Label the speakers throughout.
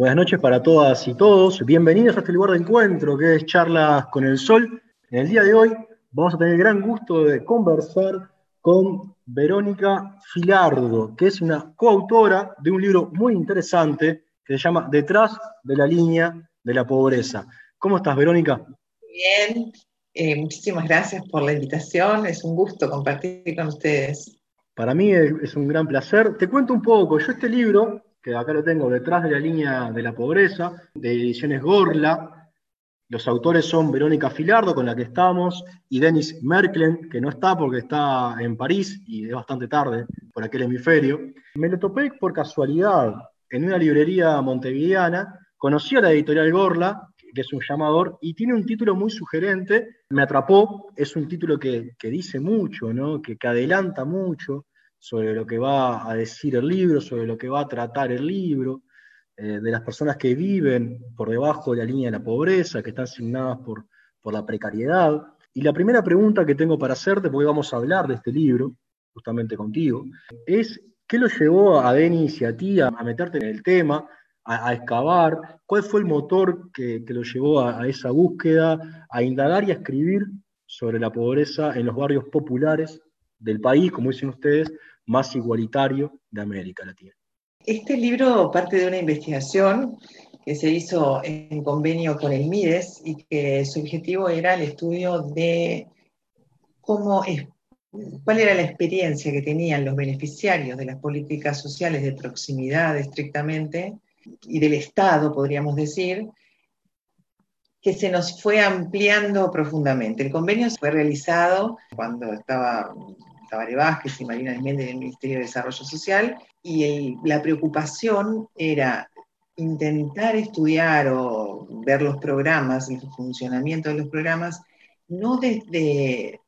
Speaker 1: Buenas noches para todas y todos. Bienvenidos a este lugar de encuentro que es Charlas con el Sol. En el día de hoy vamos a tener el gran gusto de conversar con Verónica Filardo, que es una coautora de un libro muy interesante que se llama Detrás de la línea de la pobreza. ¿Cómo estás, Verónica?
Speaker 2: Bien, eh, muchísimas gracias por la invitación. Es un gusto compartir con ustedes.
Speaker 1: Para mí es un gran placer. Te cuento un poco. Yo este libro que acá lo tengo detrás de la línea de la pobreza, de Ediciones Gorla. Los autores son Verónica Filardo, con la que estamos, y Denis Merklen, que no está porque está en París y es bastante tarde por aquel hemisferio. Me lo topé por casualidad en una librería montevideana, conocí a la editorial Gorla, que es un llamador, y tiene un título muy sugerente, me atrapó, es un título que, dice mucho, ¿no? que, que adelanta mucho, sobre lo que va a decir el libro, sobre lo que va a tratar el libro, eh, de las personas que viven por debajo de la línea de la pobreza, que están asignadas por, por la precariedad. Y la primera pregunta que tengo para hacerte, porque vamos a hablar de este libro, justamente contigo, es ¿qué lo llevó a Denis y a ti a, meterte en el tema, a, excavar? ¿Cuál fue el motor que, lo llevó a, a, esa búsqueda, a indagar y a escribir sobre la pobreza en los barrios populares del país, como dicen ustedes, más igualitario de América Latina.
Speaker 2: Este libro parte de una investigación que se hizo en convenio con el MIDES y que su objetivo era el estudio de cómo es, cuál era la experiencia que tenían los beneficiarios de las políticas sociales de proximidad estrictamente y del Estado, podríamos decir, que se nos fue ampliando profundamente. El convenio fue realizado cuando estaba Tabaré Vázquez y Marina Méndez del Ministerio de Desarrollo Social, y la preocupación era intentar estudiar o ver los programas, el funcionamiento de los programas, no desde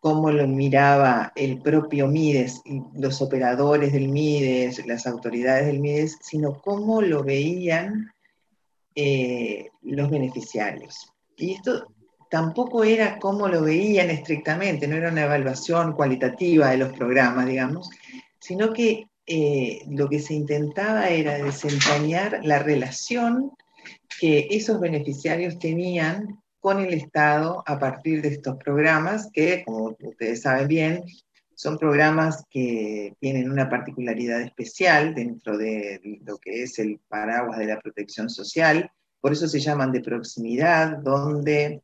Speaker 2: cómo lo miraba el propio MIDES los operadores del MIDES, las autoridades del MIDES, sino cómo lo veían eh, los beneficiarios. Y esto tampoco era como lo veían estrictamente, no era una evaluación cualitativa de los programas, digamos, sino que eh, lo que se intentaba era desentrañar la relación que esos beneficiarios tenían con el Estado a partir de estos programas, que, como ustedes saben bien, son programas que tienen una particularidad especial dentro de lo que es el paraguas de la protección social, por eso se llaman de proximidad, donde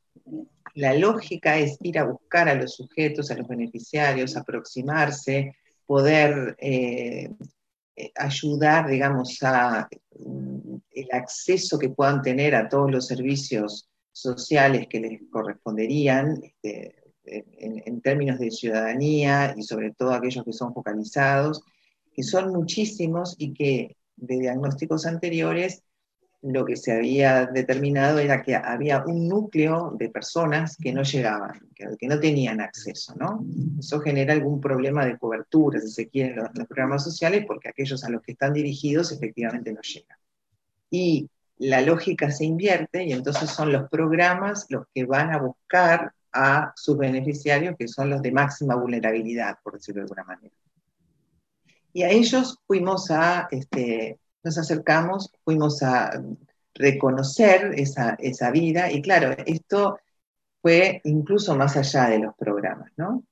Speaker 2: la lógica es ir a buscar a los sujetos, a los beneficiarios, aproximarse, poder eh, eh, ayudar, digamos, a mm, el acceso que puedan tener a todos los servicios sociales que les corresponderían este, en, en, términos de ciudadanía y sobre todo aquellos que son focalizados, que son muchísimos y que de diagnósticos anteriores lo que se había determinado era que había un núcleo de personas que no llegaban, que, no tenían acceso, ¿no? Eso genera algún problema de cobertura, si se quieren, los, los programas sociales, porque aquellos a los que están dirigidos efectivamente no llegan. Y la lógica se invierte y entonces son los programas los que van a buscar a sus beneficiarios, que son los de máxima vulnerabilidad, por decirlo de alguna manera. Y a ellos fuimos a este, nos acercamos, fuimos a reconocer esa, vida y claro, esto fue incluso más allá de los programas, ¿no?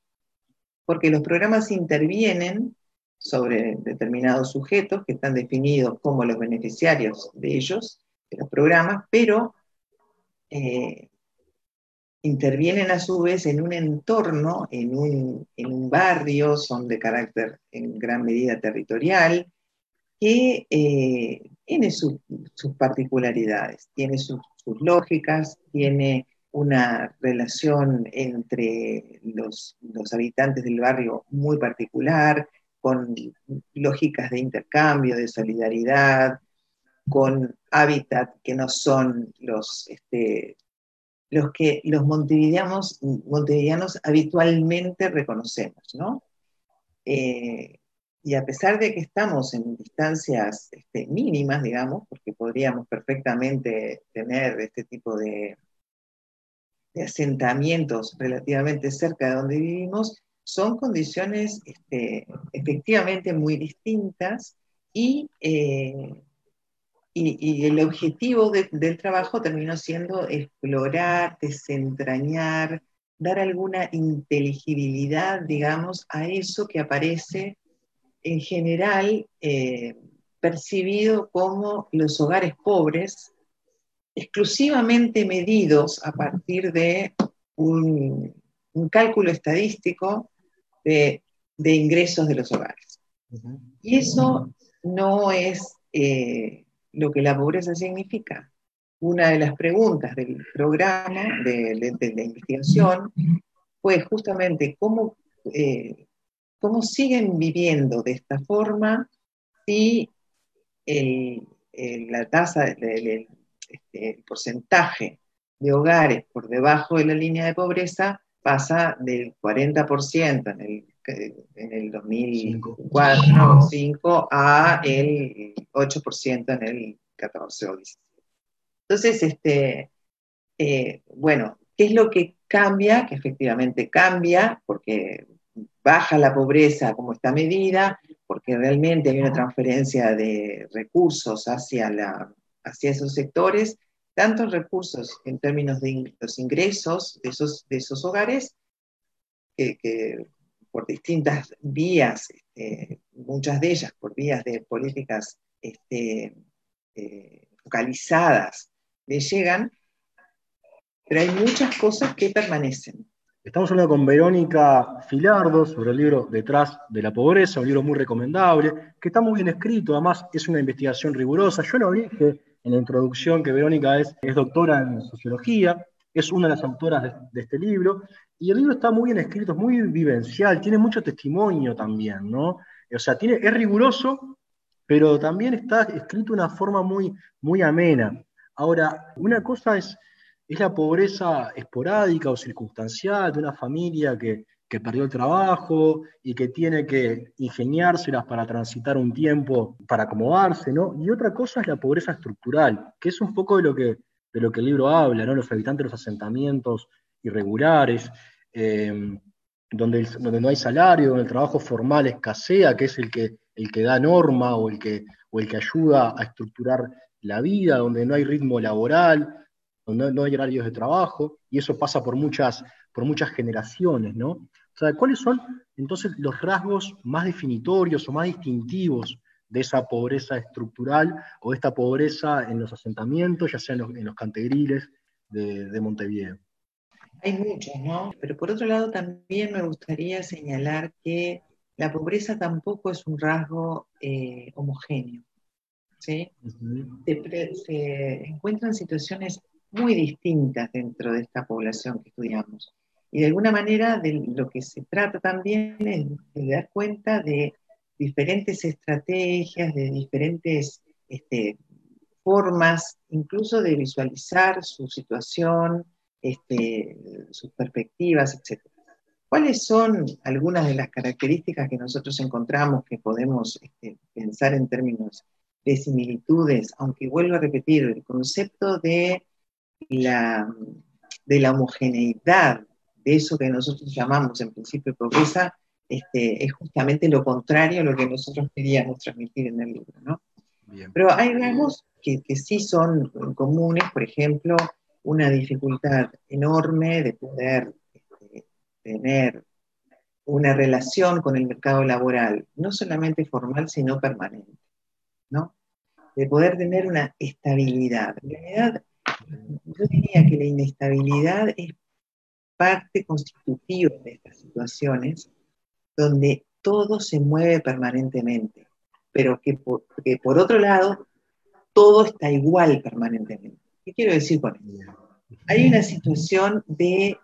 Speaker 2: Porque los programas intervienen sobre determinados sujetos que están definidos como los beneficiarios de ellos, de los programas, pero eh, intervienen a su vez en un entorno, en un, en un, barrio, son de carácter en gran medida territorial, que eh, tiene sus particularidades, tiene sus, lógicas, tiene una relación entre los, habitantes del barrio muy particular, con lógicas de intercambio, de solidaridad, con hábitat que no son los, este, los que los montevideanos habitualmente reconocemos, ¿no? Eh, y a pesar de que estamos en distancias este, mínimas, digamos, porque podríamos perfectamente tener este tipo de, asentamientos relativamente cerca de donde vivimos, son condiciones este, efectivamente muy distintas y, eh, y, el objetivo del trabajo terminó siendo explorar, desentrañar, dar alguna inteligibilidad, digamos, a eso que aparece en general eh, percibido como los hogares pobres, exclusivamente medidos a partir de un, cálculo estadístico de, ingresos de los hogares. Y eso no es eh, lo que la pobreza significa. Una de las preguntas del programa de, la investigación fue justamente cómo, eh, cómo siguen viviendo de esta forma si la tasa, el, este, porcentaje de hogares por debajo de la línea de pobreza pasa del 40% en el, en el 2004 2005 a el 8% en el 14 o 15. Entonces, este, eh, bueno, ¿qué es lo que cambia? Que efectivamente cambia porque baja la pobreza como está medida, porque realmente hay una transferencia de recursos hacia, la, hacia esos sectores, tantos recursos en términos de los ingresos de esos, de esos hogares, que, por distintas vías, este, muchas de ellas por vías de políticas este, eh, focalizadas, le llegan, pero hay muchas cosas que permanecen.
Speaker 1: Estamos hablando con Verónica Filardo sobre el libro Detrás de la Pobreza, un libro muy recomendable, que está muy bien escrito, además es una investigación rigurosa. Yo lo dije en la introducción que Verónica es, doctora en sociología, es una de las autoras de, este libro, y el libro está muy bien escrito, es muy vivencial, tiene mucho testimonio también, ¿no? O sea, es riguroso, pero también está escrito de una forma muy, muy amena. Ahora, una cosa es es la pobreza esporádica o circunstancial de una familia que, perdió el trabajo y que tiene que ingeniárselas para transitar un tiempo, para acomodarse, ¿no? Y otra cosa es la pobreza estructural, que es un poco de lo que, de lo que el libro habla, ¿no? Los habitantes de los asentamientos irregulares, em, donde, donde no hay salario, donde el trabajo formal escasea, que es el que, el que da norma o el que, o el que ayuda a estructurar la vida, donde no hay ritmo laboral, no, no hay horarios de trabajo, y eso pasa por muchas, por muchas generaciones, ¿no? O sea, ¿cuáles son entonces los rasgos más definitorios o más distintivos de esa pobreza estructural o de esta pobreza en los asentamientos, ya sea en los, cantegriles de, Montevideo?
Speaker 2: Hay muchos, ¿no? Pero por otro lado también me gustaría señalar que la pobreza tampoco es un rasgo eh, homogéneo. ¿sí? se, se, encuentran situaciones muy distintas dentro de esta población que estudiamos. Y de alguna manera de lo que se trata también es de dar cuenta de diferentes estrategias, de diferentes este, formas, incluso de visualizar su situación, este, sus perspectivas, etc. ¿Cuáles son algunas de las características que nosotros encontramos que podemos este, pensar en términos de similitudes? Aunque vuelvo a repetir, el concepto de la, de la homogeneidad de eso que nosotros llamamos en principio pobreza, este, es justamente lo contrario a lo que nosotros queríamos transmitir en el libro. ¿no? Pero hay rasgos que, que, sí son comunes, por ejemplo, una dificultad enorme de poder este, tener una relación con el mercado laboral, no solamente formal, sino permanente, ¿no? De poder tener una estabilidad. En realidad, yo diría que la inestabilidad es parte constitutiva de estas situaciones donde todo se mueve permanentemente, pero que por, por otro lado todo está igual permanentemente. ¿Qué quiero decir con esto? Hay una situación de,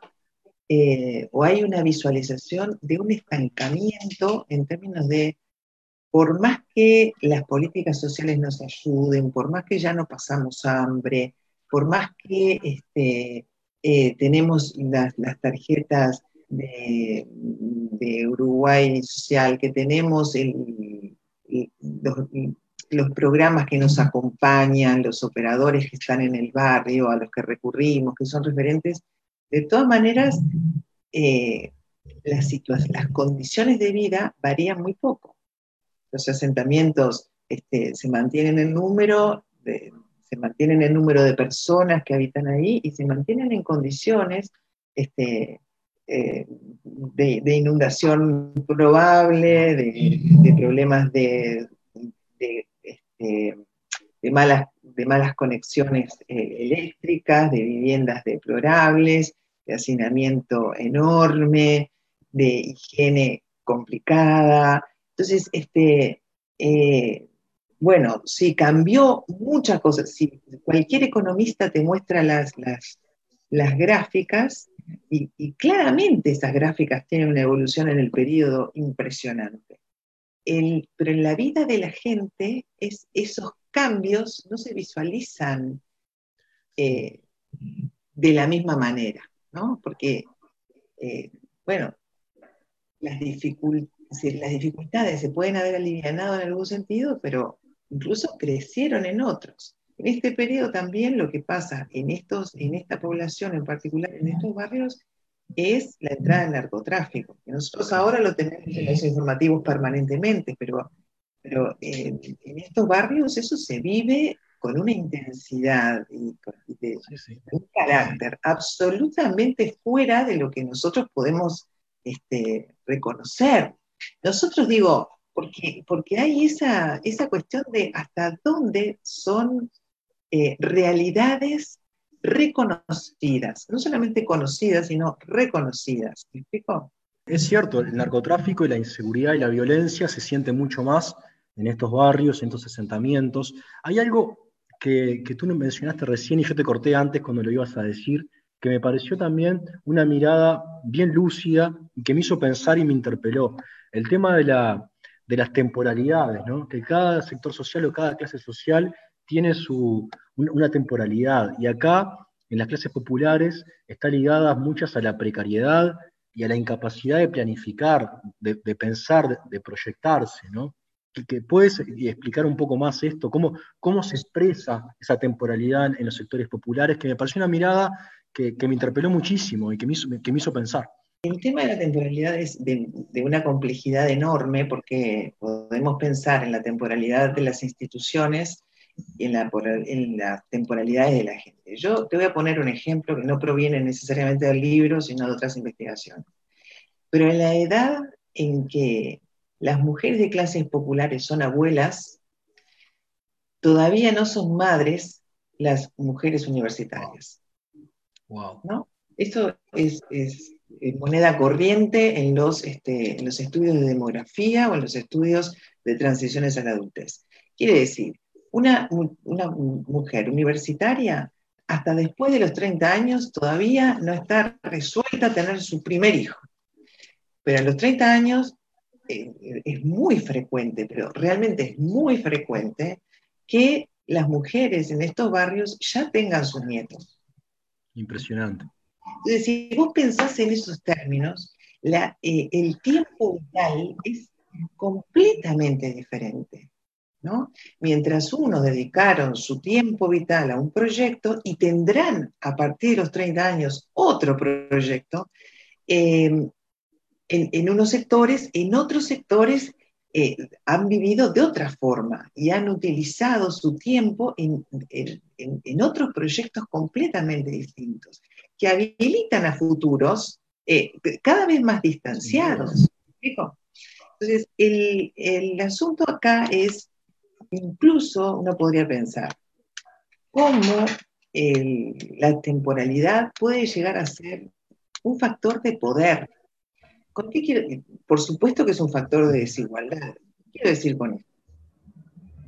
Speaker 2: eh, o hay una visualización de un estancamiento en términos de, por más que las políticas sociales nos ayuden, por más que ya no pasamos hambre, por más que este, eh, tenemos las, tarjetas de, Uruguay Social, que tenemos los, programas que nos acompañan, los operadores que están en el barrio, a los que recurrimos, que son referentes, de todas maneras, eh, las, condiciones de vida varían muy poco. Los asentamientos este, se mantienen en número, se mantienen el número de personas que habitan ahí y se mantienen en condiciones este, eh, de, inundación probable, de, problemas de, este, malas, de malas conexiones eh, eléctricas, de viviendas deplorables, de hacinamiento enorme, de higiene complicada. Entonces, este, eh, bueno, si cambió muchas cosas. Si cualquier economista te muestra las, las, gráficas, y, claramente esas gráficas tienen una evolución en el periodo impresionante. pero en la vida de la gente es, esos cambios no se visualizan eh, de la misma manera, ¿no? Porque, eh, bueno, las, las dificultades se pueden haber alivianado en algún sentido, pero incluso crecieron en otros. En este periodo también lo que pasa en, estos, en esta población en particular, en estos barrios, es la entrada del narcotráfico. nosotros ahora lo tenemos en los informativos permanentemente, pero, pero en, estos barrios eso se vive con una intensidad y, un carácter absolutamente fuera de lo que nosotros podemos este, reconocer. Nosotros digo, porque, porque hay esa, esa cuestión de hasta dónde son eh, realidades reconocidas, no solamente conocidas, sino reconocidas. ¿Me explico?
Speaker 1: Es cierto, el narcotráfico y la inseguridad y la violencia se siente mucho más en estos barrios, en estos asentamientos. Hay algo que, que tú mencionaste recién y yo te corté antes cuando lo ibas a decir, que me pareció también una mirada bien lúcida y que me hizo pensar y me interpeló. El tema de, la, de las temporalidades, ¿no? que cada sector social o cada clase social tiene su, una temporalidad. Y acá, en las clases populares, está ligadas muchas a la precariedad y a la incapacidad de planificar, de, pensar, de, proyectarse, ¿no? Que, puedes explicar un poco más esto, cómo, cómo se expresa esa temporalidad en los sectores populares, que me pareció una mirada que, me interpeló muchísimo y que me, hizo, pensar.
Speaker 2: El tema de la temporalidad es de, una complejidad enorme porque podemos pensar en la temporalidad de las instituciones y en, la, en las temporalidades de la gente. Yo te voy a poner un ejemplo que no proviene necesariamente del libro, sino de otras investigaciones. Pero en la edad en que las mujeres de clases populares son abuelas, todavía no son madres las mujeres universitarias. ¿no? Esto es, moneda corriente en los, este, en los estudios de demografía o en los estudios de transiciones a la adultez. Quiere decir, una, una mujer universitaria hasta después de los 30 años todavía no está resuelta a tener su primer hijo. Pero a los 30 años eh, es muy frecuente, pero realmente es muy frecuente que las mujeres en estos barrios ya tengan sus nietos.
Speaker 1: Impresionante.
Speaker 2: Entonces, si vos pensás en esos términos, eh, el tiempo vital es completamente diferente. ¿no? Mientras unos dedicaron su tiempo vital a un proyecto y tendrán a partir de los 30 años otro proyecto, em, en, unos sectores, en otros sectores eh, han vivido de otra forma y han utilizado su tiempo en, otros proyectos completamente distintos, que habilitan a futuros eh, cada vez más distanciados. Entonces, el, asunto acá es, incluso uno podría pensar, cómo la temporalidad puede llegar a ser un factor de poder por supuesto que es un factor de desigualdad. ¿Qué quiero decir con esto?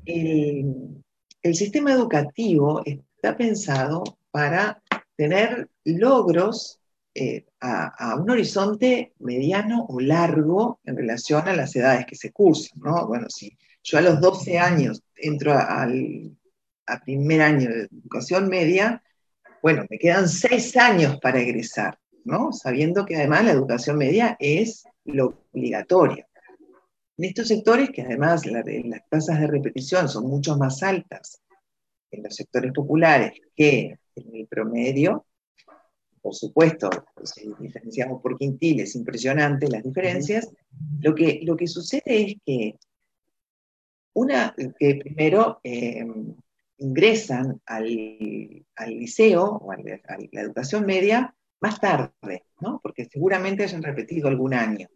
Speaker 2: El, sistema educativo está pensado para tener logros eh, a, un horizonte mediano o largo en relación a las edades que se cursan, ¿no? Bueno, si yo a los 12 años entro al primer año de educación media, bueno, me quedan 6 años para egresar. Sabiendo que además la educación media es lo obligatorio. En estos sectores, que además las tasas de repetición son mucho más altas en los sectores populares que en el promedio, por supuesto, si diferenciamos por quintiles, es impresionante las diferencias, lo que, lo que sucede es que una, que primero, eh, ingresan al, liceo o a la educación media más tarde, ¿no? porque seguramente hayan repetido algún año.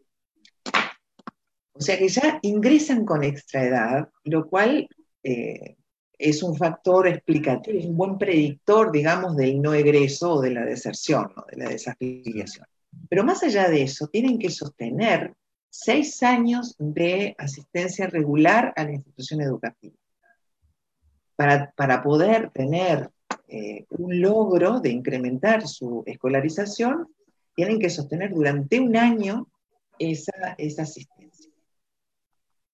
Speaker 2: O sea que ya ingresan con extraedad, lo cual eh, es un factor explicativo, es un buen predictor, digamos, del no egreso o de la deserción, de la desafiliación. Pero más allá de eso, tienen que sostener seis años de asistencia regular a la institución educativa. Para, para poder tener eh, un logro de incrementar su escolarización, tienen que sostener durante un año esa, esa asistencia.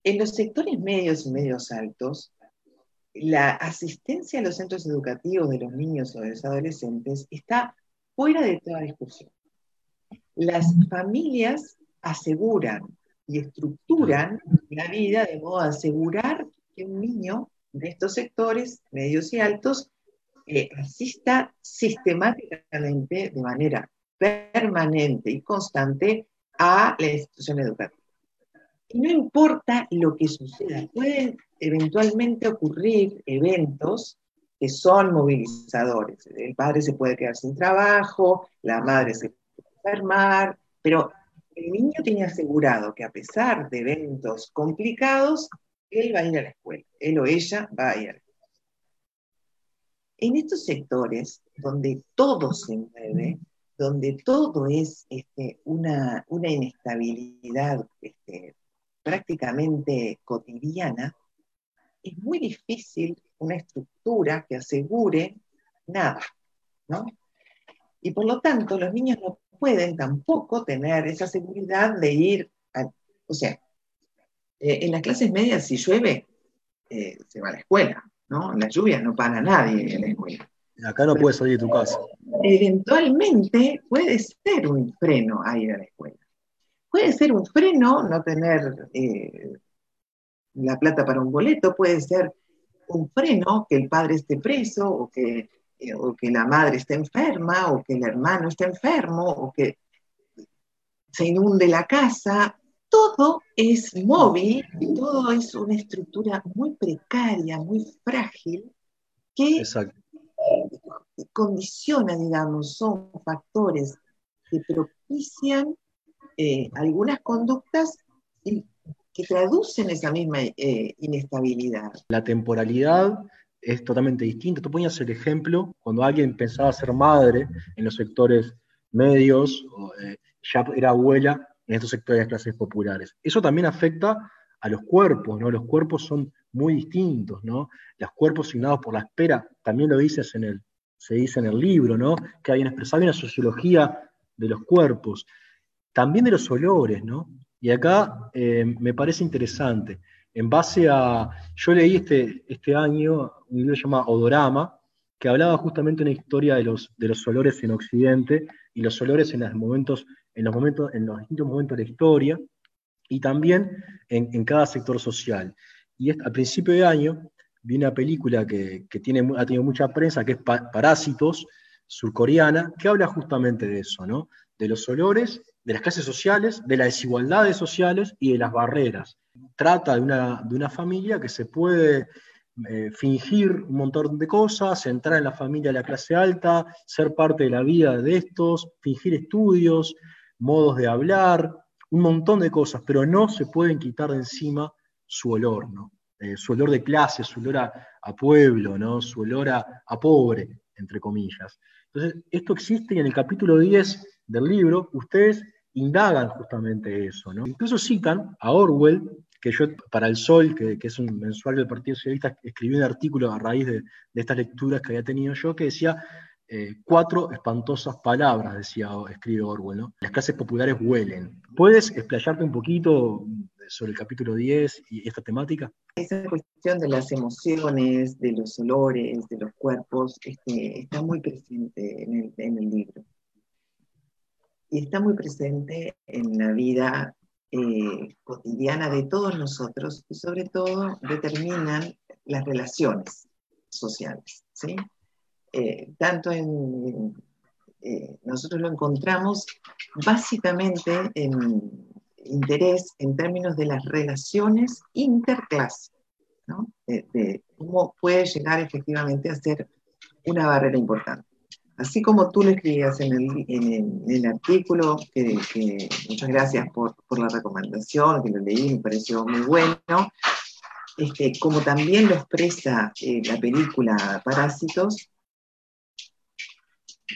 Speaker 2: En los sectores medios y medios altos, la asistencia a los centros educativos de los niños o de los adolescentes está fuera de toda discusión. Las familias aseguran y estructuran la vida de modo a asegurar que un niño de estos sectores medios y altos eh, asista sistemáticamente, de manera permanente y constante, a la institución educativa. Y no importa lo que suceda, pueden eventualmente ocurrir eventos que son movilizadores. El padre se puede quedar sin trabajo, la madre se puede enfermar, pero el niño tiene asegurado que a pesar de eventos complicados, él va a ir a la escuela, él o ella va a ir a la escuela. En estos sectores donde todo se mueve, donde todo es este, una, una, inestabilidad este, prácticamente cotidiana, es muy difícil una estructura que asegure nada, ¿no? Y por lo tanto, los niños no pueden tampoco tener esa seguridad de ir, a, o sea, eh, en las clases medias si llueve, eh, se va a la escuela, ¿no? En las lluvias no para nadie en la escuela.
Speaker 1: Acá no puedes salir de tu casa.
Speaker 2: Eventualmente puede ser un freno a ir a la escuela. Puede ser un freno no tener eh, la plata para un boleto, puede ser un freno que el padre esté preso o que eh, o que la madre está enferma, o que el hermano está enfermo, o que se inunde la casa, todo es móvil todo es una estructura muy precaria, muy frágil, que condiciona, digamos, son factores que propician eh, algunas conductas que traducen esa misma eh, inestabilidad.
Speaker 1: La temporalidad es totalmente distinto. Tú ponías el ejemplo cuando alguien pensaba ser madre en los sectores medios, eh, ya era abuela en estos sectores de clases populares. Eso también afecta a los cuerpos, ¿no? Los cuerpos son muy distintos, ¿no? Los cuerpos signados por la espera, también lo dices en el, se dice en el libro, ¿no? Que hay una una sociología de los cuerpos, también de los olores, ¿no? Y acá eh, me parece interesante en base a, yo leí este, este año un libro llamado Odorama, que hablaba justamente de una historia de los, de los olores en Occidente y los olores en los momentos, en los momentos, en los distintos momentos de la historia, y también en, cada sector social. Y a principio de año vi una película que, tiene, ha tenido mucha prensa, que es Parásitos, surcoreana, que habla justamente de eso, ¿no? De los olores, de las clases sociales, de las desigualdades sociales y de las barreras trata de una, de una familia que se puede eh, fingir un montón de cosas, entrar en la familia de la clase alta, ser parte de la vida de estos, fingir estudios, modos de hablar, un montón de cosas, pero no se pueden quitar de encima su olor, ¿no? Eh, su olor de clase, su olor a, pueblo, ¿no? su olor a, a, pobre, entre comillas. Entonces, esto existe y en el capítulo 10 del libro ustedes indagan justamente eso. ¿no? Incluso citan a Orwell, que yo para El Sol, que, es un mensual del Partido Socialista, escribí un artículo a raíz de, estas lecturas que había tenido yo, que decía eh, cuatro espantosas palabras, decía, escribe Orwell, ¿no? Las clases populares huelen. ¿Puedes explayarte un poquito sobre el capítulo 10 y esta temática?
Speaker 2: Esa cuestión de las emociones, de los olores, de los cuerpos, este, está muy presente en el libro y está muy presente en la vida eh, cotidiana de todos nosotros y sobre todo determinan las relaciones sociales. ¿sí? Eh, tanto eh, nosotros lo encontramos básicamente en interés en términos de las relaciones interclase. ¿no? de, cómo puede llegar efectivamente a ser una barrera importante. Así como tú lo escribías en el, artículo, que, muchas gracias por, la recomendación, que lo leí, me pareció muy bueno, este, como también lo expresa eh, la película Parásitos,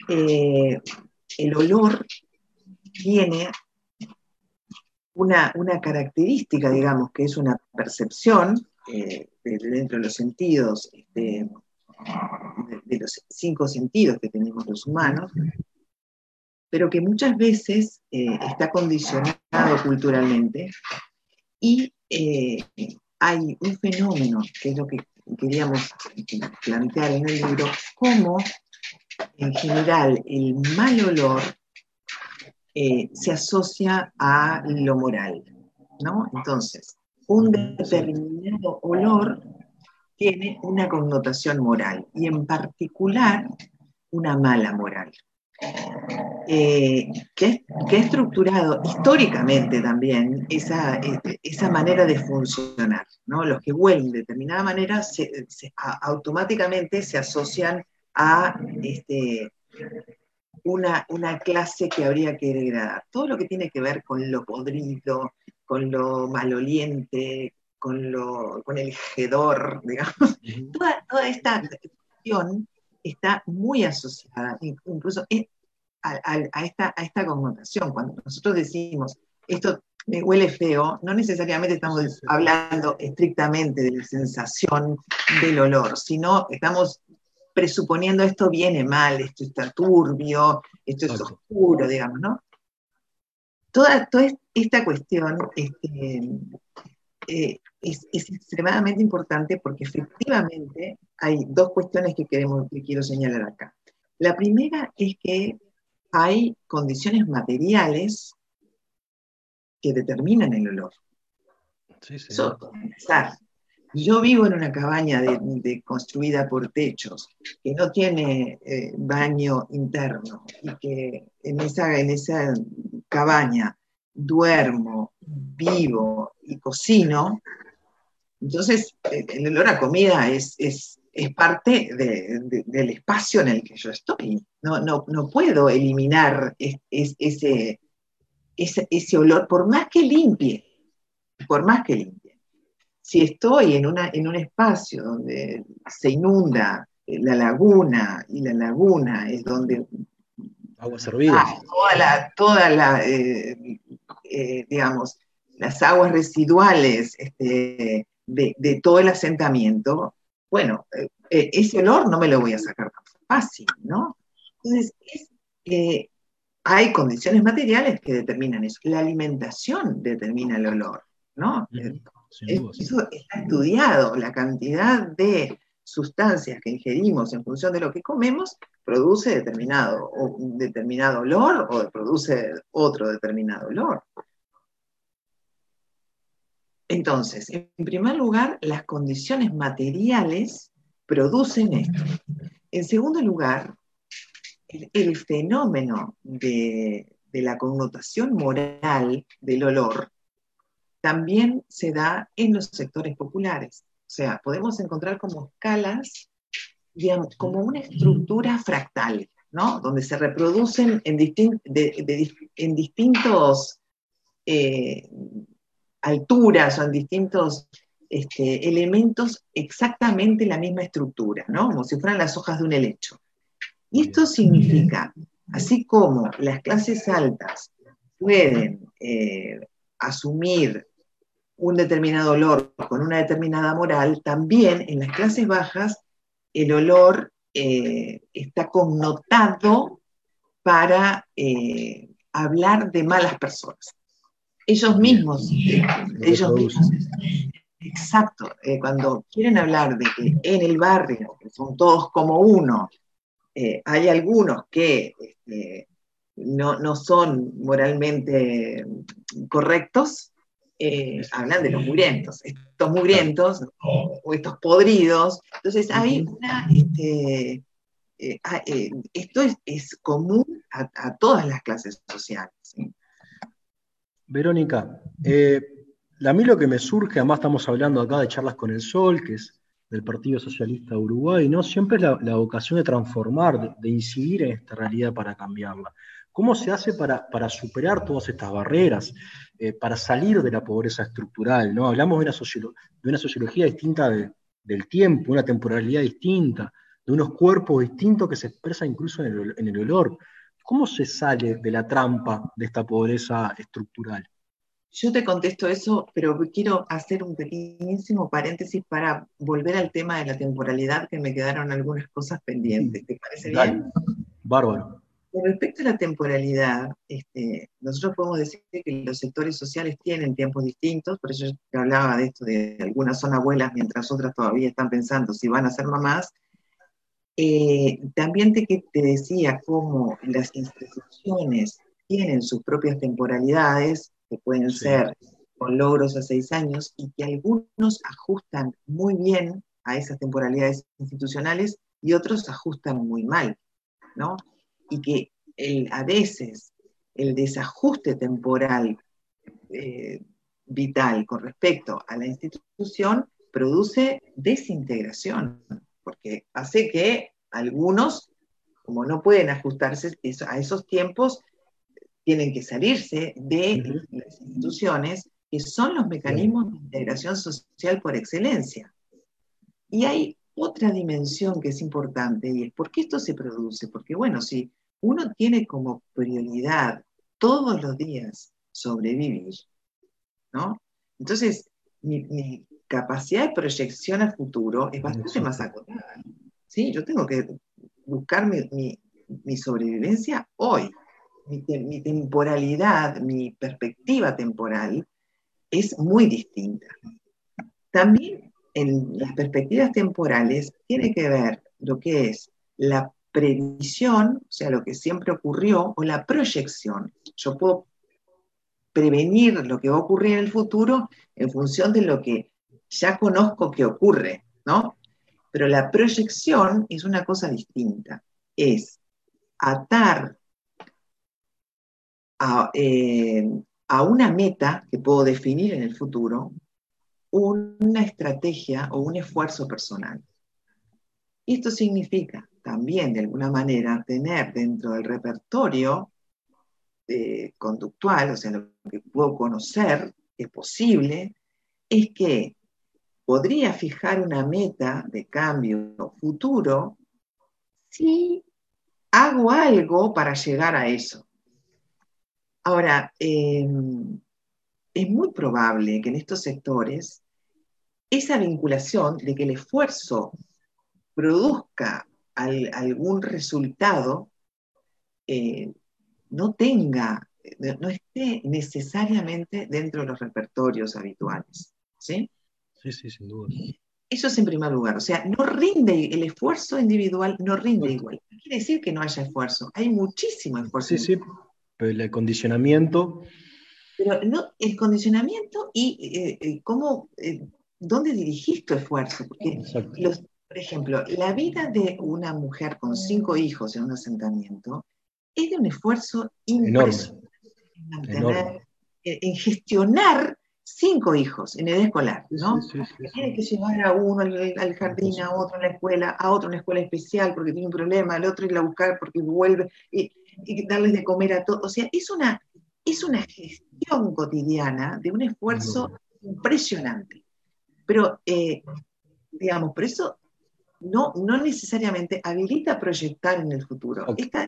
Speaker 2: eh, el olor tiene una, característica, digamos, que es una percepción eh, dentro de los sentidos, este, de, los cinco sentidos que tenemos los humanos, pero que muchas veces eh, está condicionado culturalmente y eh, hay un fenómeno, que es lo que queríamos plantear en el libro, cómo en general el mal olor eh, se asocia a lo moral, ¿no? Entonces, un determinado olor tiene una connotación moral y en particular una mala moral. Eh, que, ha estructurado históricamente también esa, esa, manera de funcionar. ¿no? Los que huelen de determinada manera automáticamente se asocian a este, una, una clase que habría que degradar. Todo lo que tiene que ver con lo podrido, con lo maloliente, con, lo, con el hedor, digamos. toda, toda, esta cuestión está muy asociada, incluso a, esta, a esta connotación. Cuando nosotros decimos, esto me huele feo, no necesariamente estamos hablando estrictamente de la sensación del olor, sino estamos presuponiendo esto viene mal, esto está turbio, esto es oscuro, digamos, ¿no? Toda, toda esta cuestión este, eh, es, extremadamente importante porque efectivamente hay dos cuestiones que, queremos, que quiero señalar acá. La primera es que hay condiciones materiales que determinan el olor. Sí, sí. yo vivo en una cabaña de, construida por techos, que no tiene eh, baño interno, y que en esa, en esa cabaña duermo, vivo y cocino, entonces el olor a comida es, es, parte del espacio en el que yo estoy. No, no, no puedo eliminar ese, ese, olor, por más que limpie, por más que limpie. Si estoy en, una, en un espacio donde se inunda la laguna y la laguna es donde
Speaker 1: agua servida.
Speaker 2: toda la, toda la eh, eh, digamos, las aguas residuales este, de, todo el asentamiento, bueno, eh, ese olor no me lo voy a sacar tan fácil, ¿no? Entonces, hay condiciones materiales que determinan eso. La alimentación determina el olor, ¿no? Eso está estudiado, la cantidad de sustancias que ingerimos en función de lo que comemos produce determinado, un determinado olor o produce otro determinado olor. Entonces, en primer lugar, las condiciones materiales producen esto. En segundo lugar, el, fenómeno de, la connotación moral del olor también se da en los sectores populares. O sea, podemos encontrar como escalas digamos, como una estructura fractal, ¿no? Donde se reproducen en, en distintos eh, alturas o en distintos este, elementos exactamente la misma estructura, ¿no? Como si fueran las hojas de un helecho. Y esto significa, así como las clases altas pueden eh, asumir un determinado olor con una determinada moral, también en las clases bajas el olor eh, está connotado para eh, hablar de malas personas. Ellos mismos, ellos mismos, exacto, eh, cuando quieren hablar de que en el barrio, que son todos como uno, hay algunos que este, no, no, son moralmente correctos, eh, hablan de los mugrientos, estos mugrientos o, estos podridos. Entonces hay una, este, eh, ah, eh, esto es, común a, todas las clases sociales.
Speaker 1: Verónica, a mí lo que me surge, además estamos hablando acá de charlas con el sol, que es del Partido Socialista Uruguay, ¿no? Siempre es la, vocación de transformar, de, incidir en esta realidad para cambiarla. ¿Cómo se hace para, para superar todas estas barreras, eh, para salir de la pobreza estructural? ¿no? Hablamos de una, sociología distinta del tiempo, una temporalidad distinta, de unos cuerpos distintos que se expresan incluso en el olor. ¿Cómo se sale de la trampa de esta pobreza estructural?
Speaker 2: Yo te contesto eso, pero quiero hacer un pequeñísimo paréntesis para volver al tema de la temporalidad, que me quedaron algunas cosas pendientes. ¿Te parece bien?
Speaker 1: Bárbaro.
Speaker 2: Con respecto a la temporalidad, este, nosotros podemos decir que los sectores sociales tienen tiempos distintos, por eso yo te hablaba de esto, de algunas son abuelas mientras otras todavía están pensando si van a ser mamás. Eh, también te, te decía cómo las instituciones tienen sus propias temporalidades, que pueden ser con logros a seis años y que algunos ajustan muy bien a esas temporalidades institucionales y otros ajustan muy mal, ¿no? Y que el, a veces el desajuste temporal eh, vital con respecto a la institución produce desintegración, porque hace que algunos, como no pueden ajustarse a esos tiempos, tienen que salirse de las instituciones, que son los mecanismos de integración social por excelencia. Y hay otra dimensión que es importante, y es por qué esto se produce. Porque, bueno, si uno tiene como prioridad todos los días sobrevivir, ¿no? Entonces, mi, capacidad de proyección a futuro es bastante más acotada. ¿sí? Yo tengo que buscar mi sobrevivencia hoy mi, temporalidad, mi perspectiva temporal es muy distinta. También en las perspectivas temporales tiene que ver lo que es la previsión, o sea, lo que siempre ocurrió, o la proyección. Yo puedo prevenir lo que va a ocurrir en el futuro en función de lo que ya conozco que ocurre, ¿no? Pero la proyección es una cosa distinta. Es atar eh, a, una meta que puedo definir en el futuro, una estrategia o un esfuerzo personal. Esto significa también, de alguna manera, tener dentro del repertorio eh, conductual, o sea, lo que puedo conocer, que es posible, es que podría fijar una meta de cambio futuro si hago algo para llegar a eso. Ahora, em, es muy probable que en estos sectores esa vinculación de que el esfuerzo produzca algún resultado eh, no tenga, no esté necesariamente dentro de los repertorios habituales. ¿sí?
Speaker 1: Sí, sí, sin duda.
Speaker 2: Eso es en primer lugar, o sea, no rinde, el esfuerzo individual no rinde igual. No quiere decir que no haya esfuerzo, hay muchísimo esfuerzo.
Speaker 1: Sí, sí, el condicionamiento.
Speaker 2: Pero no, el condicionamiento y eh, eh, cómo, eh, dónde dirigís tu esfuerzo. Porque, por ejemplo, la vida de una mujer con cinco hijos en un asentamiento es de un esfuerzo impresionante en, gestionar cinco hijos en edad escolar, ¿no? Tiene que llevar a uno al, jardín, a otro a la escuela, a otro a una escuela especial porque tiene un problema, al otro ir a buscar porque vuelve. Y, y darles de comer a todos. O sea, es una, es una gestión cotidiana de un esfuerzo impresionante. Pero, eh, digamos, por eso no, no necesariamente habilita proyectar en el futuro. Esta,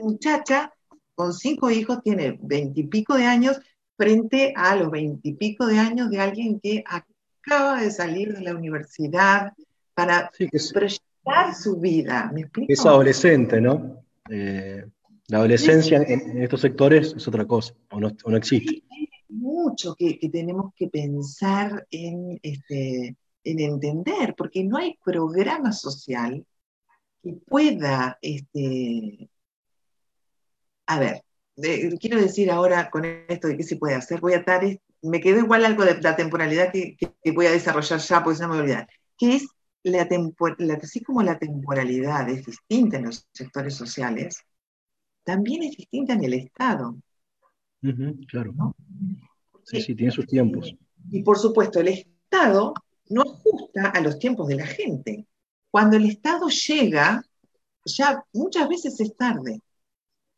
Speaker 2: muchacha con cinco hijos tiene veintipico de años frente a los veintipico de años de alguien que acaba de salir de la universidad para proyectar su vida.
Speaker 1: Es adolescente, ¿no? Eh, la adolescencia en, estos sectores es otra cosa, o no, existe.
Speaker 2: Hay mucho que, tenemos que pensar en, este, en entender, porque no hay programa social que pueda, este, a ver, quiero decir ahora con esto de qué se puede hacer, voy a atar, me quedó igual algo de la temporalidad que, voy a desarrollar ya, porque no me voy a olvidar, que es la, así como la temporalidad es distinta en los sectores sociales, también es distinta en el Estado.
Speaker 1: claro. sí, sí, tiene sus tiempos.
Speaker 2: Y por supuesto, el Estado no ajusta a los tiempos de la gente. Cuando el Estado llega, ya muchas veces es tarde.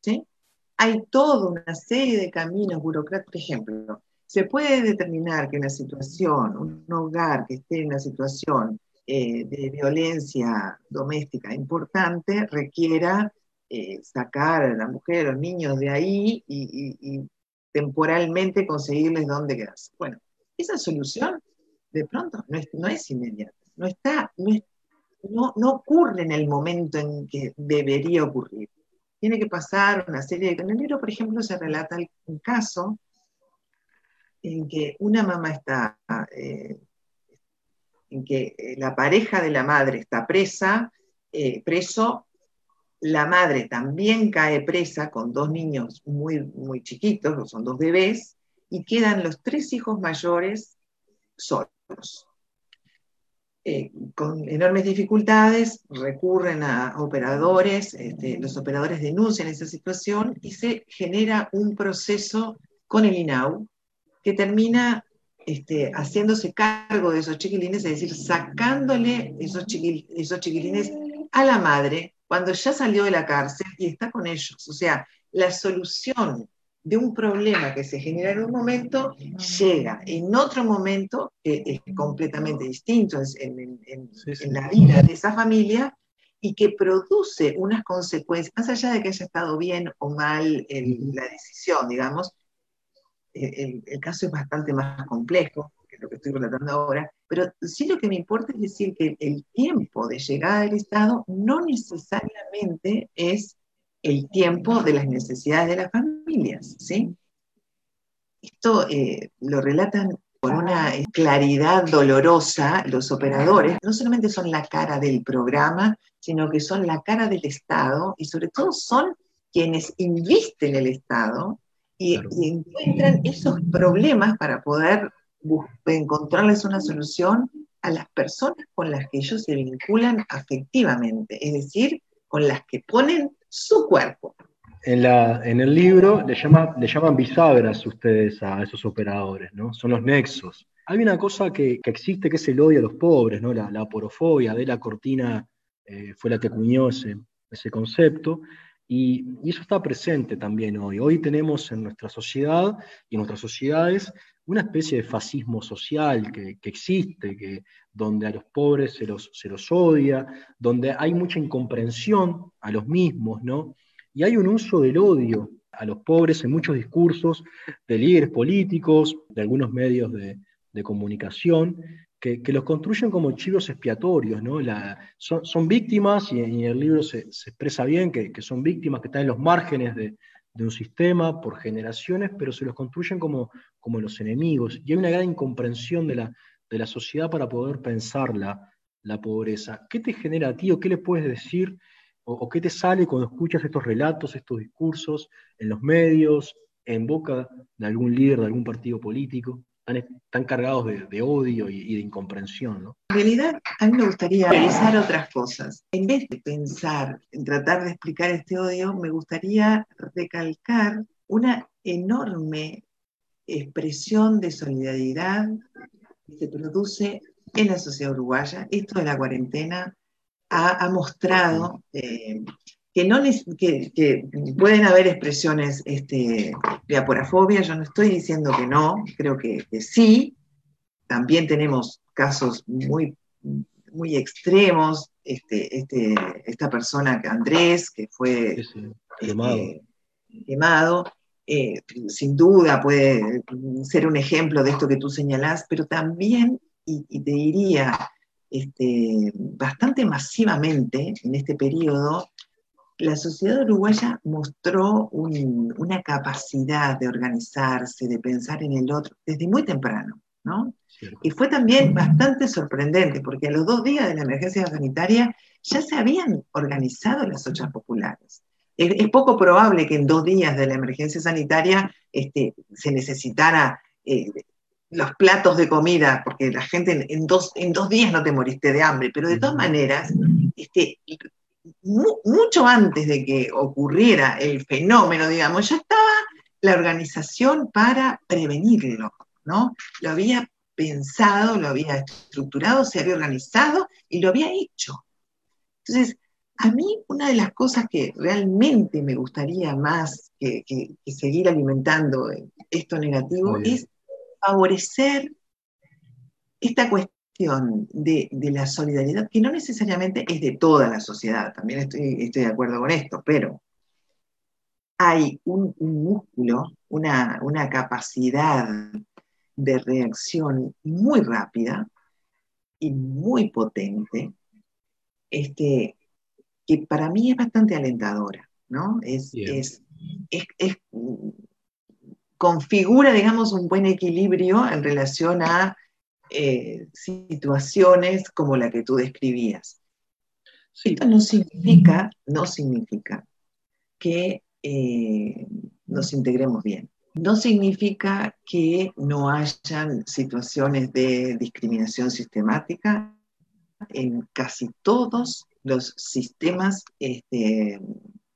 Speaker 2: ¿sí? Hay toda una serie de caminos burocráticos. Por ejemplo, se puede determinar que una situación, un hogar que esté en una situación eh, de violencia doméstica importante requiera eh, sacar a la mujer, a los niños de ahí y, temporalmente conseguirles dónde quedarse. Bueno, esa solución de pronto no es, inmediata, no, está, no, ocurre en el momento en que debería ocurrir. Tiene que pasar una serie de... En el libro, por ejemplo, se relata un caso en que una mamá está, eh, en que eh, la pareja de la madre está presa, preso la madre también cae presa con dos niños muy, muy chiquitos, son dos bebés, y quedan los tres hijos mayores solos. Eh, con enormes dificultades, recurren a operadores, este, los operadores denuncian esa situación y se genera un proceso con el INAU que termina este, haciéndose cargo de esos chiquilines, es decir, sacándole esos, esos chiquilines a la madre cuando ya salió de la cárcel y está con ellos. O sea, la solución de un problema que se genera en un momento llega. En otro momento que es completamente distinto en, la vida de esa familia y que produce unas consecuencias, más allá de que haya estado bien o mal la decisión, digamos, el, caso es bastante más complejo que lo que estoy relatando ahora, pero sí lo que me importa es decir que el tiempo de llegada del Estado no necesariamente es el tiempo de las necesidades de las familias, ¿sí? Esto eh, lo relatan con una claridad dolorosa los operadores, no solamente son la cara del programa, sino que son la cara del Estado y sobre todo son quienes invisten el Estado y, y encuentran esos problemas para poder encontrarles una solución a las personas con las que ellos se vinculan afectivamente, es decir, con las que ponen su cuerpo.
Speaker 1: En, la, en el libro le, llama, le llaman bisagras ustedes a esos operadores, ¿no? Son los nexos. Hay una cosa que, existe que es el odio a los pobres, ¿no? La, la aporofobia, de la Cortina eh, fue la que acuñó ese, concepto, y, eso está presente también hoy. Hoy tenemos en nuestra sociedad y en nuestras sociedades una especie de fascismo social que, existe, que, donde a los pobres se los, se los odia, donde hay mucha incomprensión a los mismos, ¿no? Y hay un uso del odio a los pobres en muchos discursos de líderes políticos, de algunos medios de, comunicación, que, los construyen como chivos expiatorios, ¿no? son, víctimas, y, en el libro se, expresa bien que, son víctimas que están en los márgenes de, de un sistema por generaciones, pero se los construyen como, como los enemigos. Y hay una gran incomprensión de la, de la sociedad para poder pensar la, la pobreza. ¿Qué te genera a ti o qué le puedes decir o, qué te sale cuando escuchas estos relatos, estos discursos en los medios, en boca de algún líder de algún partido político? Están, cargados de, odio y, de incomprensión, ¿no?
Speaker 2: En realidad, a mí me gustaría realizar otras cosas. En vez de pensar en tratar de explicar este odio, me gustaría recalcar una enorme expresión de solidaridad que se produce en la sociedad uruguaya. Esto de la cuarentena ha, mostrado eh, que, no que, pueden haber expresiones este, de aporafobia, yo no estoy diciendo que no, creo que, sí, también tenemos casos muy, muy extremos, este, este, esta persona, Andrés, que fue este, quemado, eh, sin duda puede ser un ejemplo de esto que tú señalás, pero también, y, y te diría, este, bastante masivamente en este periodo, la sociedad uruguaya mostró una capacidad de organizarse, de pensar en el otro, desde muy temprano, ¿no? Y fue también bastante sorprendente, porque a los dos días de la emergencia sanitaria ya se habían organizado las ollas populares. Es, poco probable que en dos días de la emergencia sanitaria este, se necesitara eh, los platos de comida, porque la gente en, dos, en dos días no te moriste de hambre, pero de todas maneras, este, mucho antes de que ocurriera el fenómeno, digamos, ya estaba la organización para prevenirlo, ¿no? Lo había pensado, lo había estructurado, se había organizado y lo había hecho. Entonces, a mí una de las cosas que realmente me gustaría más que, seguir alimentando esto negativo es favorecer esta cuestión de, la solidaridad, que no necesariamente es de toda la sociedad, también estoy, de acuerdo con esto, pero hay un, músculo, una, una capacidad de reacción muy rápida y muy potente, este, que para mí es bastante alentadora, ¿no? Es, es, configura, digamos, un buen equilibrio en relación a eh, situaciones como la que tú describías. Esto no significa, no significa que eh, nos integremos bien no significa que no hayan situaciones de discriminación sistemática en casi todos los sistemas este,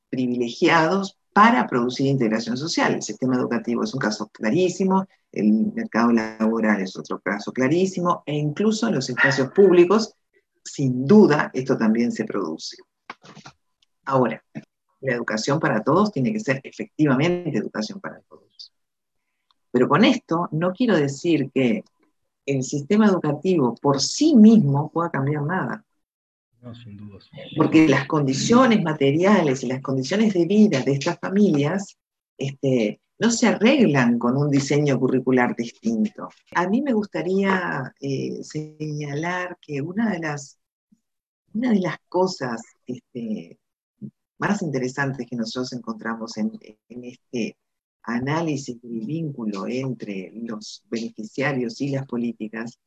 Speaker 2: privilegiados para producir integración social. El sistema educativo es un caso clarísimo, el mercado laboral es otro caso clarísimo, e incluso en los espacios públicos, sin duda, esto también se produce. Ahora, la educación para todos tiene que ser efectivamente educación para todos. Pero con esto no quiero decir que el sistema educativo por sí mismo pueda cambiar nada. Porque las condiciones materiales y las condiciones de vida de estas familias este, no se arreglan con un diseño curricular distinto. A mí me gustaría eh, señalar que una de las, cosas este, más interesantes que nosotros encontramos en, este análisis del vínculo entre los beneficiarios y las políticas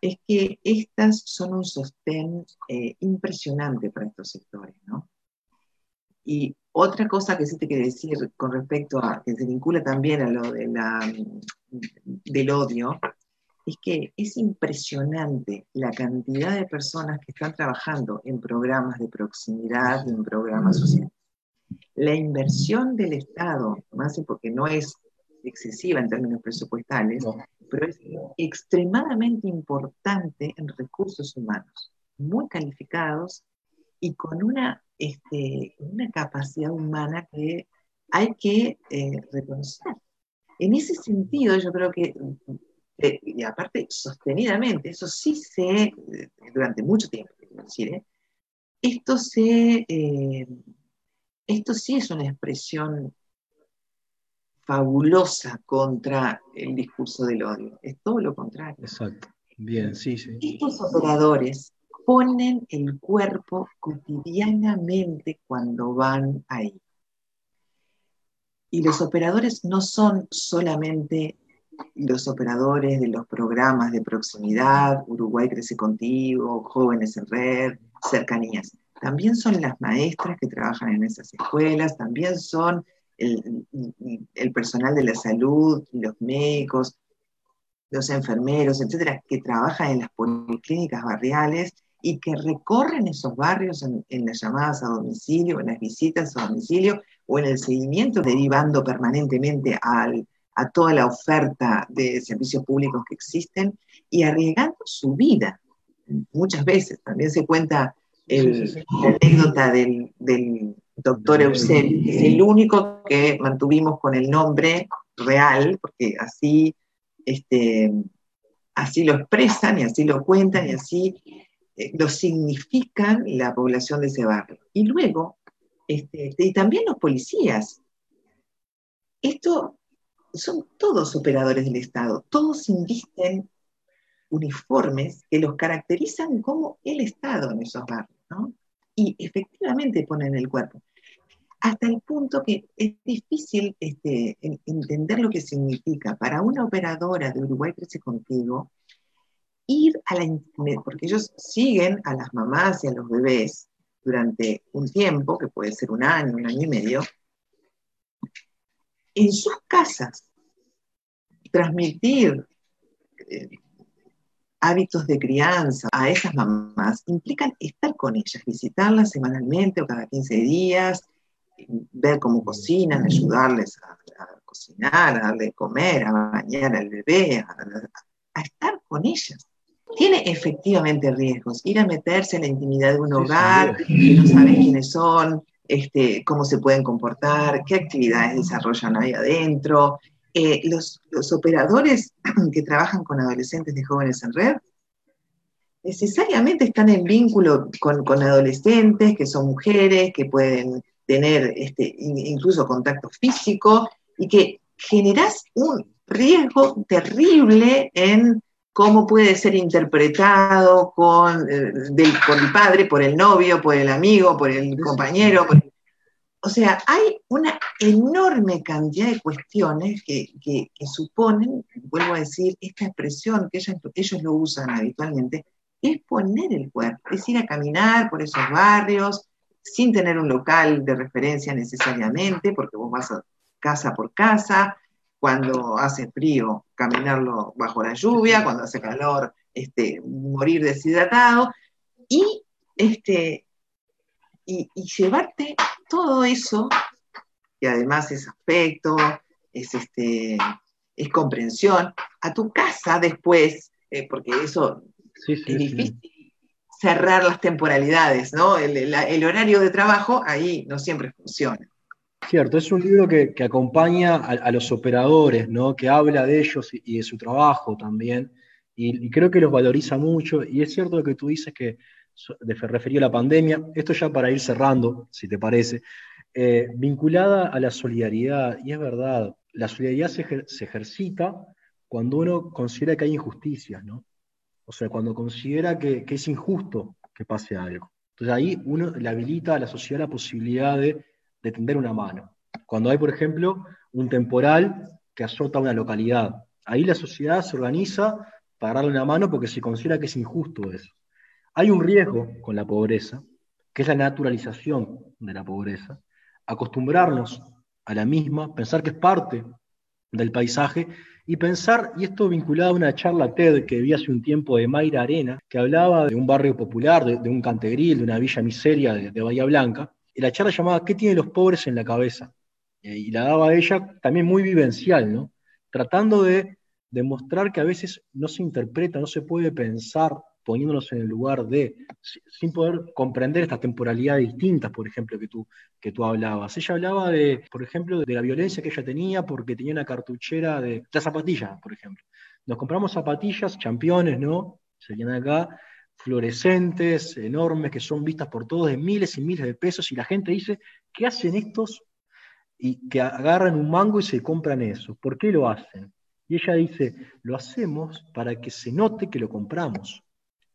Speaker 2: es que estas son un sostén eh, impresionante para estos sectores, ¿no? Y otra cosa que sí te quiero decir con respecto a, que se vincula también a lo de la, del odio, es que es impresionante la cantidad de personas que están trabajando en programas de proximidad en programas sociales. La inversión del Estado, más porque no es excesiva en términos presupuestales, pero es extremadamente importante en recursos humanos, muy calificados y con una, este, una capacidad humana que hay que eh, reconocer. En ese sentido, yo creo que y aparte sostenidamente, eso sí se, eh, durante mucho tiempo, decir, ¿eh? esto, se, eh, esto sí es una expresión fabulosa contra el discurso del odio, es todo lo contrario.
Speaker 1: Exacto, bien, sí, sí.
Speaker 2: Estos operadores ponen el cuerpo cotidianamente cuando van ahí. Y los operadores no son solamente los operadores de los programas de proximidad, Uruguay Crece Contigo, Jóvenes en Red, Cercanías. También son las maestras que trabajan en esas escuelas, también son el, personal de la salud, los médicos, los enfermeros, etcétera, que trabajan en las policlínicas barriales y que recorren esos barrios en, en, las llamadas a domicilio, en las visitas a domicilio o en el seguimiento, derivando permanentemente al, a toda la oferta de servicios públicos que existen y arriesgando su vida. Muchas veces también se cuenta el, la anécdota del, doctor Eusebio, que es el único que mantuvimos con el nombre real, porque así, este, así lo expresan y así lo cuentan y así eh, lo significan la población de ese barrio. Y luego, este, y también los policías. Esto son todos operadores del Estado, todos invisten uniformes que los caracterizan como el Estado en esos barrios, ¿no? Y efectivamente ponen el cuerpo. Hasta el punto que es difícil este, entender lo que significa para una operadora de Uruguay Crece Contigo ir a la internet, porque ellos siguen a las mamás y a los bebés durante un tiempo, que puede ser un año, un año y medio, en sus casas, transmitir eh, hábitos de crianza a esas mamás implican estar con ellas, visitarlas semanalmente o cada 15 días, ver cómo cocinan, ayudarles a, cocinar, a darle de comer, a bañar al bebé, a, estar con ellas. Tiene efectivamente riesgos. Ir a meterse en la intimidad de un hogar, que no sabes quiénes son, este, cómo se pueden comportar, qué actividades desarrollan ahí adentro. Eh, los, los operadores que trabajan con adolescentes de jóvenes en red necesariamente están en vínculo con, adolescentes, que son mujeres, que pueden tener este, incluso contacto físico y que generas un riesgo terrible en cómo puede ser interpretado con, eh, por el padre, por el novio, por el amigo, por el compañero. O sea, hay una enorme cantidad de cuestiones que, suponen, vuelvo a decir, esta expresión que ellos, ellos lo usan habitualmente, es poner el cuerpo, es ir a caminar por esos barrios sin tener un local de referencia necesariamente, porque vos vas casa por casa, cuando hace frío, caminarlo bajo la lluvia, cuando hace calor, este, morir deshidratado, y, este, y, llevarte todo eso, que además es aspecto, es, este, es comprensión, a tu casa después, eh, porque eso es difícil cerrar las temporalidades, ¿no? El, horario de trabajo ahí no siempre funciona.
Speaker 1: Cierto, es un libro que, acompaña a, los operadores, ¿no? Que habla de ellos y, de su trabajo también, y, creo que los valoriza mucho, y es cierto lo que tú dices que referido a la pandemia, esto ya para ir cerrando, si te parece, eh, vinculada a la solidaridad, y es verdad, la solidaridad se, se ejercita cuando uno considera que hay injusticias, ¿no? O sea, cuando considera que, es injusto que pase algo. Entonces ahí uno le habilita a la sociedad la posibilidad de, tender una mano. Cuando hay, por ejemplo, un temporal que azota una localidad, ahí la sociedad se organiza para darle una mano porque se considera que es injusto eso. Hay un riesgo con la pobreza, que es la naturalización de la pobreza, acostumbrarnos a la misma, pensar que es parte del paisaje y pensar, y esto vinculado a una charla TED que vi hace un tiempo de Mayra Arena, que hablaba de un barrio popular, de, un cantegril, de una villa miseria de, Bahía Blanca, y la charla llamaba ¿Qué tienen los pobres en la cabeza? Y la daba ella también muy vivencial, ¿no? Tratando de demostrar que a veces no se interpreta, no se puede pensar poniéndonos en el lugar de, sin poder comprender estas temporalidades distintas, por ejemplo, que tú, que tú hablabas. Ella hablaba de, por ejemplo, de la violencia que ella tenía porque tenía una cartuchera de las zapatillas, por ejemplo. Nos compramos zapatillas, championes, ¿no? Serían acá, fluorescentes, enormes, que son vistas por todos de miles y miles de pesos, y la gente dice, ¿qué hacen estos? Y que agarran un mango y se compran eso. ¿Por qué lo hacen? Y ella dice, lo hacemos para que se note que lo compramos.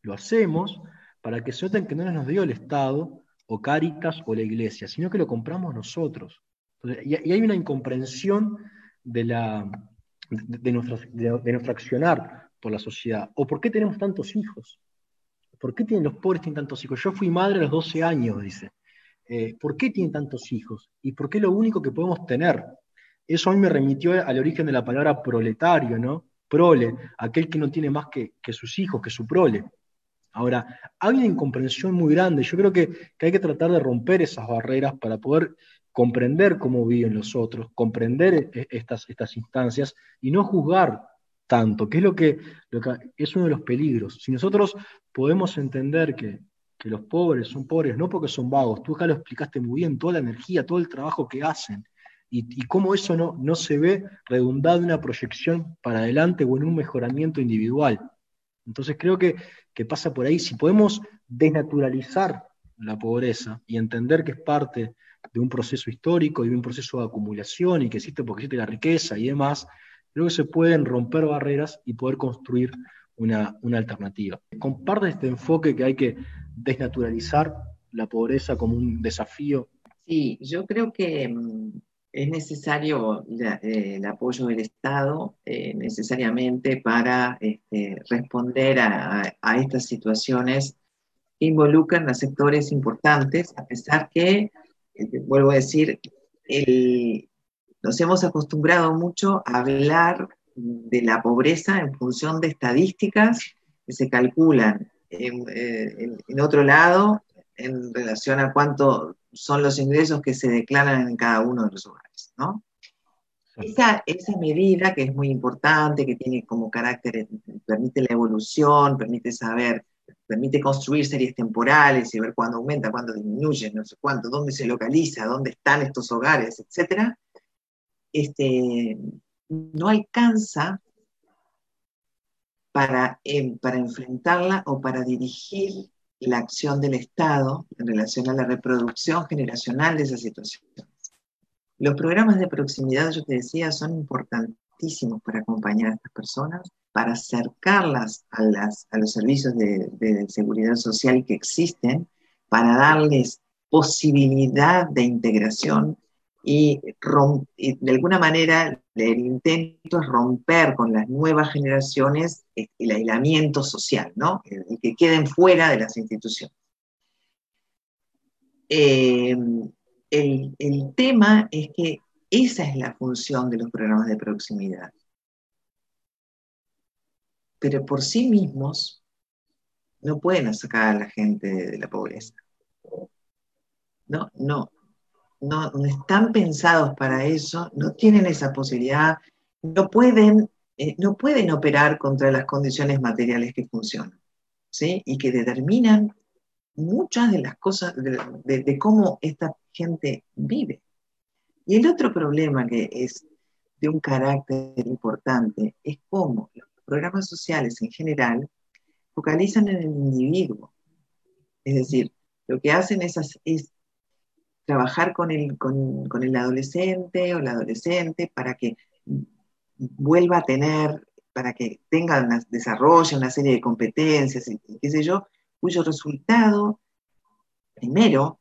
Speaker 1: Lo hacemos para que se noten que no nos dio el Estado o Cáritas o la Iglesia, sino que lo compramos nosotros. y, hay una incomprensión de, la, de, nuestro, de, nuestro accionar por la sociedad. ¿O por qué tenemos tantos hijos? ¿Por qué tienen los pobres tienen tantos hijos? Yo fui madre a los 12 años, dice. Eh, ¿Por qué tienen tantos hijos? ¿Y por qué lo único que podemos tener? Eso a mí me remitió al origen de la palabra proletario, ¿no? Prole, aquel que no tiene más que sus hijos, que su prole. Ahora, hay una incomprensión muy grande. Yo creo que, hay que tratar de romper esas barreras para poder comprender cómo viven los otros, comprender e, estas, estas instancias y no juzgar tanto, que es lo que, es uno de los peligros. Si nosotros podemos entender que, los pobres son pobres no porque son vagos, tú acá lo explicaste muy bien, toda la energía, todo el trabajo que hacen, y, y cómo eso no, no se ve redundado en una proyección para adelante o en un mejoramiento individual. Entonces creo que, pasa por ahí. Si podemos desnaturalizar la pobreza y entender que es parte de un proceso histórico y de un proceso de acumulación y que existe porque existe la riqueza y demás, creo que se pueden romper barreras y poder construir una, una alternativa. Comparte este enfoque que hay que desnaturalizar la pobreza como un desafío.
Speaker 2: Sí, yo creo que mm, es necesario eh, el apoyo del Estado eh, necesariamente para este, responder a, estas situaciones que involucran a sectores importantes, a pesar que, eh, vuelvo a decir, nos hemos acostumbrado mucho a hablar de la pobreza en función de estadísticas que se calculan en otro lado en relación a cuánto son los ingresos que se declaran en cada uno de los hogares, ¿no? Esa, esa medida que es muy importante, que tiene como carácter, permite la evolución, permite saber, permite construir series temporales y ver cuándo aumenta, cuándo disminuye, no sé cuánto, dónde se localiza, dónde están estos hogares, etc. Este, no alcanza para, em, para enfrentarla o para dirigir la acción del Estado en relación a la reproducción generacional de esa situación. Los programas de proximidad, yo te decía, son importantísimos para acompañar a estas personas, para acercarlas a, los servicios de, de seguridad social que existen, para darles posibilidad de integración y, de alguna manera el intento es romper con las nuevas generaciones el aislamiento social, ¿no? El, que queden fuera de las instituciones. Eh, el, tema es que esa es la función de los programas de proximidad. Pero por sí mismos no pueden sacar a la gente de la pobreza. No, no, no, están pensados para eso, no tienen esa posibilidad, no pueden, eh, no pueden operar contra las condiciones materiales que funcionan, ¿sí? Y que determinan muchas de las cosas, de, cómo esta gente vive. Y el otro problema que es de un carácter importante es cómo los programas sociales en general focalizan en el individuo. Es decir, lo que hacen es, trabajar con el, con, el adolescente o la adolescente para que vuelva a tener, para que tenga, una, desarrolle una serie de competencias, y, qué sé yo, cuyo resultado, primero,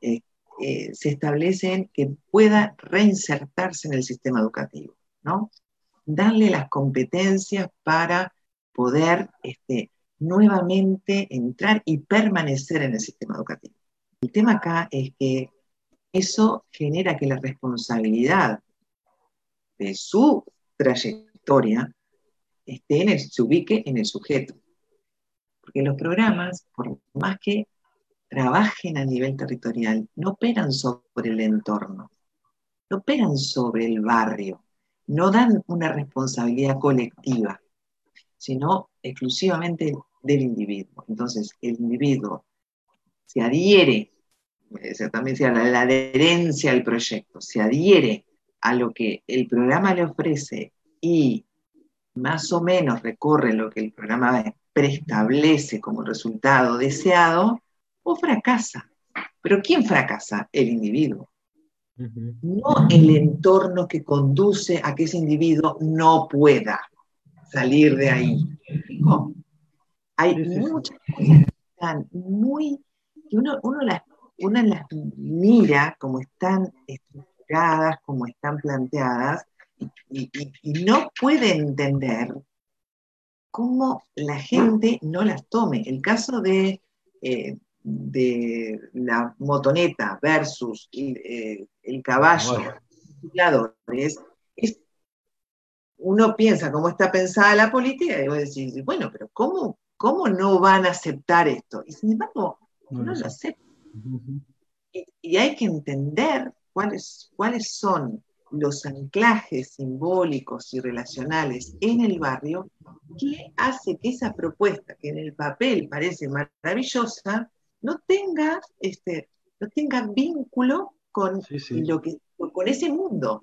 Speaker 2: eh, eh, se establece en que pueda reinsertarse en el sistema educativo, ¿no? Darle las competencias para poder este, nuevamente entrar y permanecer en el sistema educativo. El tema acá es que eso genera que la responsabilidad de su trayectoria esté se ubique en el sujeto. Porque los programas, por más que trabajen a nivel territorial, no operan sobre el entorno, no operan sobre el barrio, no dan una responsabilidad colectiva, sino exclusivamente del individuo. Entonces, el individuo se adhiere también sea la, adherencia al proyecto, se adhiere a lo que el programa le ofrece y más o menos recorre lo que el programa preestablece como resultado deseado, o fracasa. Pero ¿quién fracasa? El individuo. No el entorno que conduce a que ese individuo no pueda salir de ahí. Hay muchas cosas que están muy, que uno, uno las una las mira como están estructuradas, como están planteadas, y, no puede entender cómo la gente no las tome. El caso de, eh, de la motoneta versus eh, el caballo, es, uno piensa cómo está pensada la política y vos decís, bueno, pero ¿cómo, cómo no van a aceptar esto? Y sin embargo, no, lo aceptan y, hay que entender cuáles, cuáles son los anclajes simbólicos y relacionales en el barrio que hace que esa propuesta, que en el papel parece maravillosa, no tenga, este, no tenga vínculo con, Lo que, con ese mundo.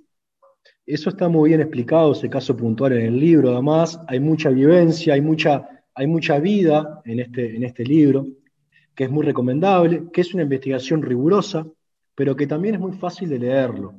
Speaker 1: Eso está muy bien explicado, ese caso puntual en el libro, además hay mucha vivencia, hay mucha, hay mucha vida en este, en este libro que es muy recomendable, que es una investigación rigurosa, pero que también es muy fácil de leerlo,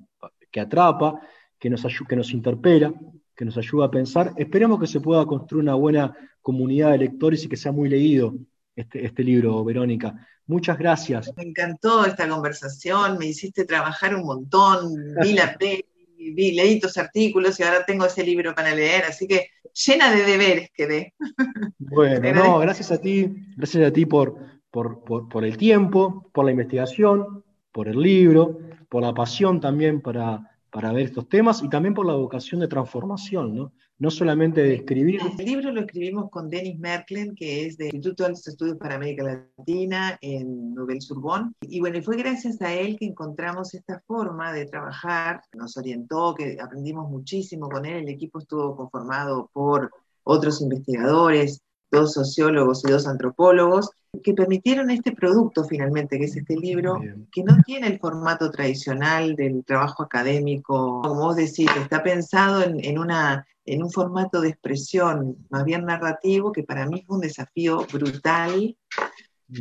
Speaker 1: que atrapa, que nos, que nos interpela, que nos ayuda a pensar. Esperemos que se pueda construir una buena comunidad de lectores y que sea muy leído este, este libro, Verónica. Muchas gracias.
Speaker 2: Me encantó esta conversación, me hiciste trabajar un montón, vi la vi, leí tus artículos y ahora tengo ese libro para leer, así que llena de deberes quedé.
Speaker 1: Bueno, no, gracias a ti, gracias a ti por, por, el tiempo, por la investigación, por el libro, por la pasión también para, para ver estos temas y también por la vocación de transformación, ¿no? No solamente de escribir.
Speaker 2: El libro lo escribimos con Denis Merklen, que es del Instituto de Estudios para América Latina en Nouvelle Sorbonne. Y bueno, fue gracias a él que encontramos esta forma de trabajar. Nos orientó, que aprendimos muchísimo con él. El equipo estuvo conformado por otros investigadores, dos sociólogos y dos antropólogos, que permitieron este producto finalmente, que es este libro, que no tiene el formato tradicional del trabajo académico, como vos decís, está pensado en, una, en un formato de expresión más bien narrativo, que para mí fue un desafío brutal,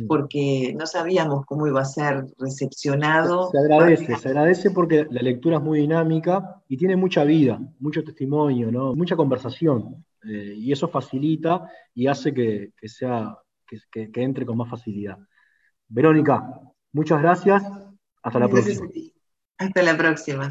Speaker 2: porque no sabíamos cómo iba a ser recepcionado.
Speaker 1: Se agradece, se agradece porque la lectura es muy dinámica y tiene mucha vida, mucho testimonio, ¿no? mucha conversación. Eh, y eso facilita y hace que, sea, que, entre con más facilidad. Verónica, muchas gracias. Hasta la próxima.
Speaker 2: Hasta la próxima.